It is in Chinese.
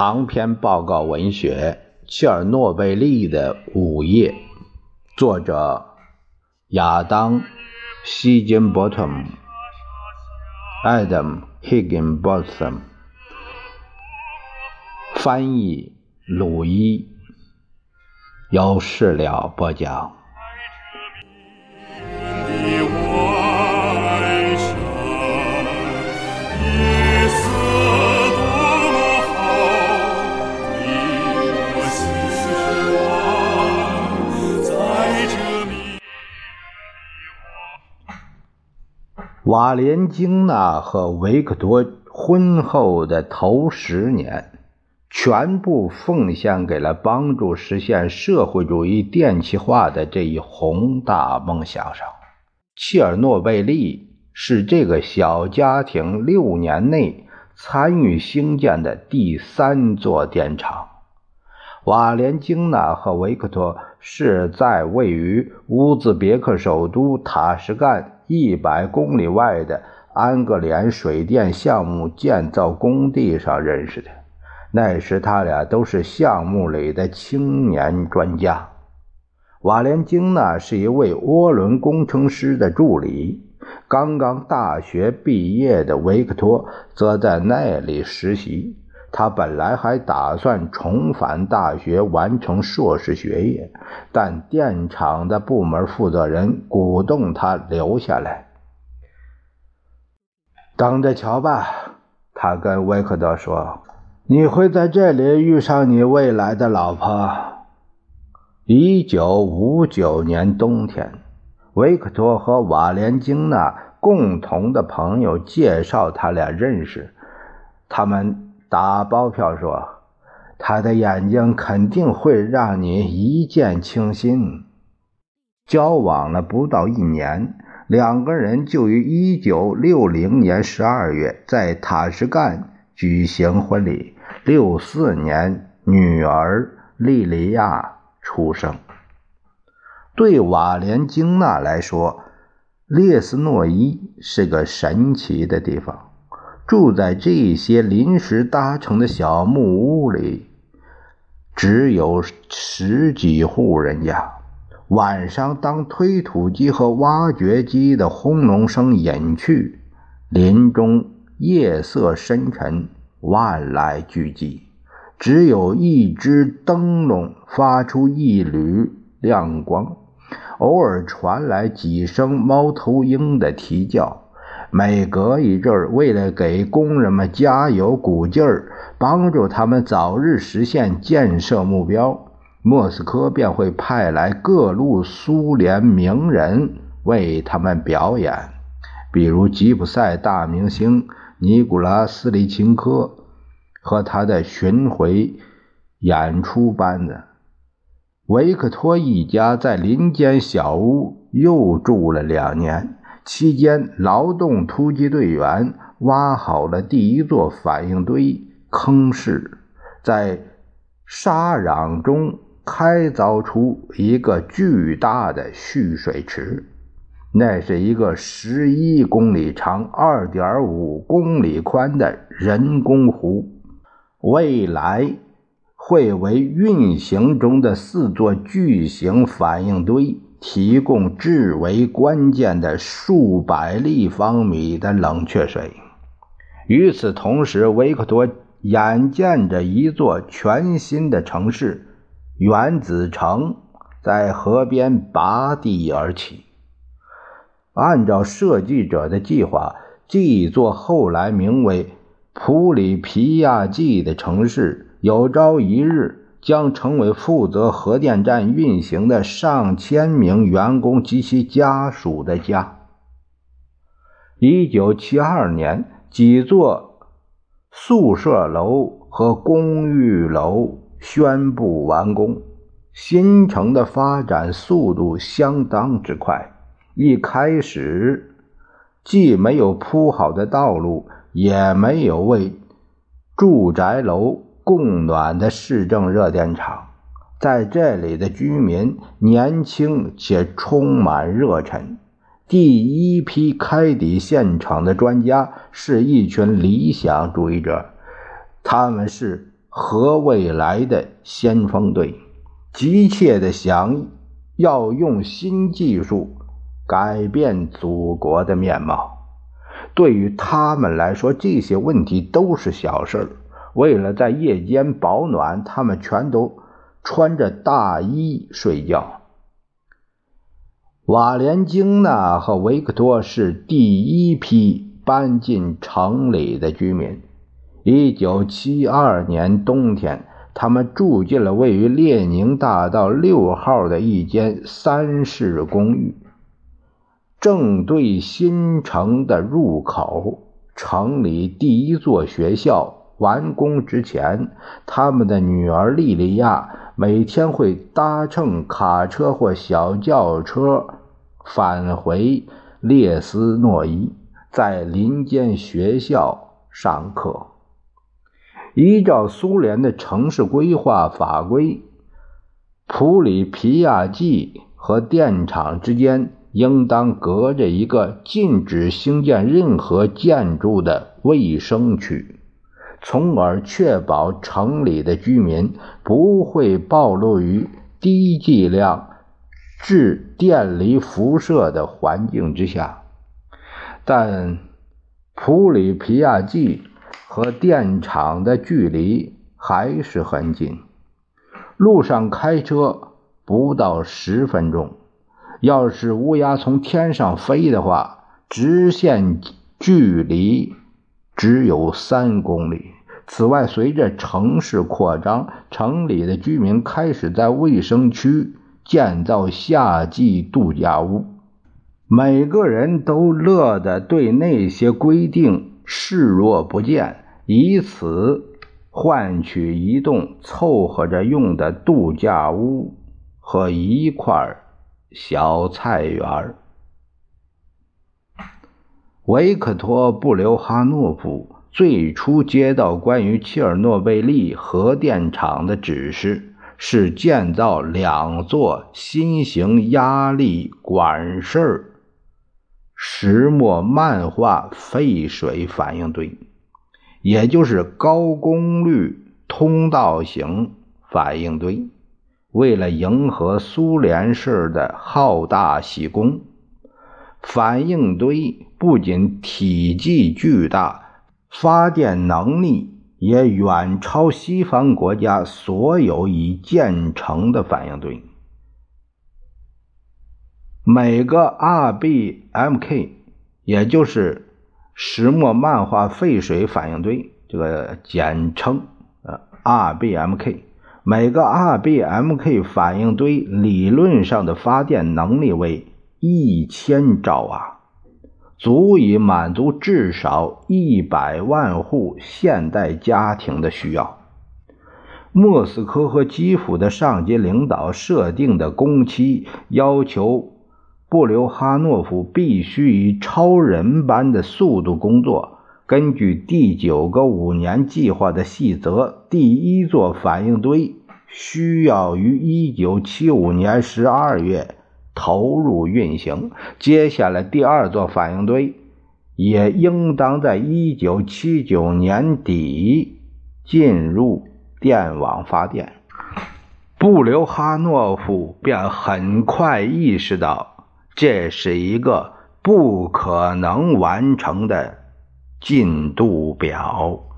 长篇报告文学《切尔诺贝利的午夜》，作者亚当·希金伯特姆 （Adam Higginbotham），翻译鲁伊，由事了播讲。瓦莲金娜和维克多婚后的头十年，全部奉献给了帮助实现社会主义电气化的这一宏大梦想上。切尔诺贝利是这个小家庭六年内参与兴建的第三座电厂。瓦莲金娜和维克多是在位于乌兹别克首都塔什干。一百公里外的安格连水电项目建造工地上认识的，那时他俩都是项目里的青年专家。瓦连京呢是一位涡轮工程师的助理，刚刚大学毕业的维克托则在那里实习。他本来还打算重返大学完成硕士学业，但电厂的部门负责人鼓动他留下来。等着瞧吧，他跟维克多说：“你会在这里遇上你未来的老婆。”一九五九年冬天，维克多和瓦莲京娜共同的朋友介绍他俩认识，他们。打包票说，他的眼睛肯定会让你一见倾心。交往了不到一年，两个人就于一九六零年十二月在塔什干举行婚礼。六四年，女儿莉莉亚出生。对瓦莲金娜来说，列斯诺伊是个神奇的地方。住在这些临时搭成的小木屋里，只有十几户人家。晚上，当推土机和挖掘机的轰隆声隐去，林中夜色深沉，万籁俱寂，只有一只灯笼发出一缕亮光，偶尔传来几声猫头鹰的啼叫。每隔一阵儿，为了给工人们加油鼓劲儿，帮助他们早日实现建设目标，莫斯科便会派来各路苏联名人为他们表演，比如吉普赛大明星尼古拉斯里琴科和他的巡回演出班子。维克托一家在林间小屋又住了两年。期间，劳动突击队员挖好了第一座反应堆坑室，在沙壤中开凿出一个巨大的蓄水池。那是一个十一公里长、二点五公里宽的人工湖，未来会为运行中的四座巨型反应堆。提供至为关键的数百立方米的冷却水。与此同时，维克多眼见着一座全新的城市——原子城在河边拔地而起。按照设计者的计划，这座后来名为普里皮亚季的城市，有朝一日。将成为负责核电站运行的上千名员工及其家属的家。一九七二年，几座宿舍楼和公寓楼宣布完工。新城的发展速度相当之快，一开始既没有铺好的道路，也没有为住宅楼。供暖的市政热电厂，在这里的居民年轻且充满热忱。第一批开抵现场的专家是一群理想主义者，他们是核未来的先锋队，急切的想要用新技术改变祖国的面貌。对于他们来说，这些问题都是小事为了在夜间保暖，他们全都穿着大衣睡觉。瓦连京娜和维克多是第一批搬进城里的居民。一九七二年冬天，他们住进了位于列宁大道六号的一间三室公寓。正对新城的入口，城里第一座学校完工之前，他们的女儿莉莉亚每天会搭乘卡车或小轿车返回列斯诺伊，在林间学校上课。依照苏联的城市规划法规，普里皮亚季和电厂之间。应当隔着一个禁止兴建任何建筑的卫生区，从而确保城里的居民不会暴露于低剂量致电离辐射的环境之下。但普里皮亚季和电厂的距离还是很近，路上开车不到十分钟。要是乌鸦从天上飞的话，直线距离只有三公里。此外，随着城市扩张，城里的居民开始在卫生区建造夏季度假屋。每个人都乐得对那些规定视若不见，以此换取一栋凑合着用的度假屋和一块小菜园维克托·布留哈诺夫最初接到关于切尔诺贝利核电厂的指示，是建造两座新型压力管式石墨漫画废水反应堆，也就是高功率通道型反应堆。为了迎合苏联式的好大喜功，反应堆不仅体积巨大，发电能力也远超西方国家所有已建成的反应堆。每个 RBMK，也就是石墨漫画废水反应堆，这个简称呃 RBMK。每个 RBMK 反应堆理论上的发电能力为一千兆瓦，足以满足至少一百万户现代家庭的需要。莫斯科和基辅的上级领导设定的工期要求布留哈诺夫必须以超人般的速度工作。根据第九个五年计划的细则，第一座反应堆需要于一九七五年十二月投入运行。接下来，第二座反应堆也应当在一九七九年底进入电网发电。布留哈诺夫便很快意识到，这是一个不可能完成的。进度表。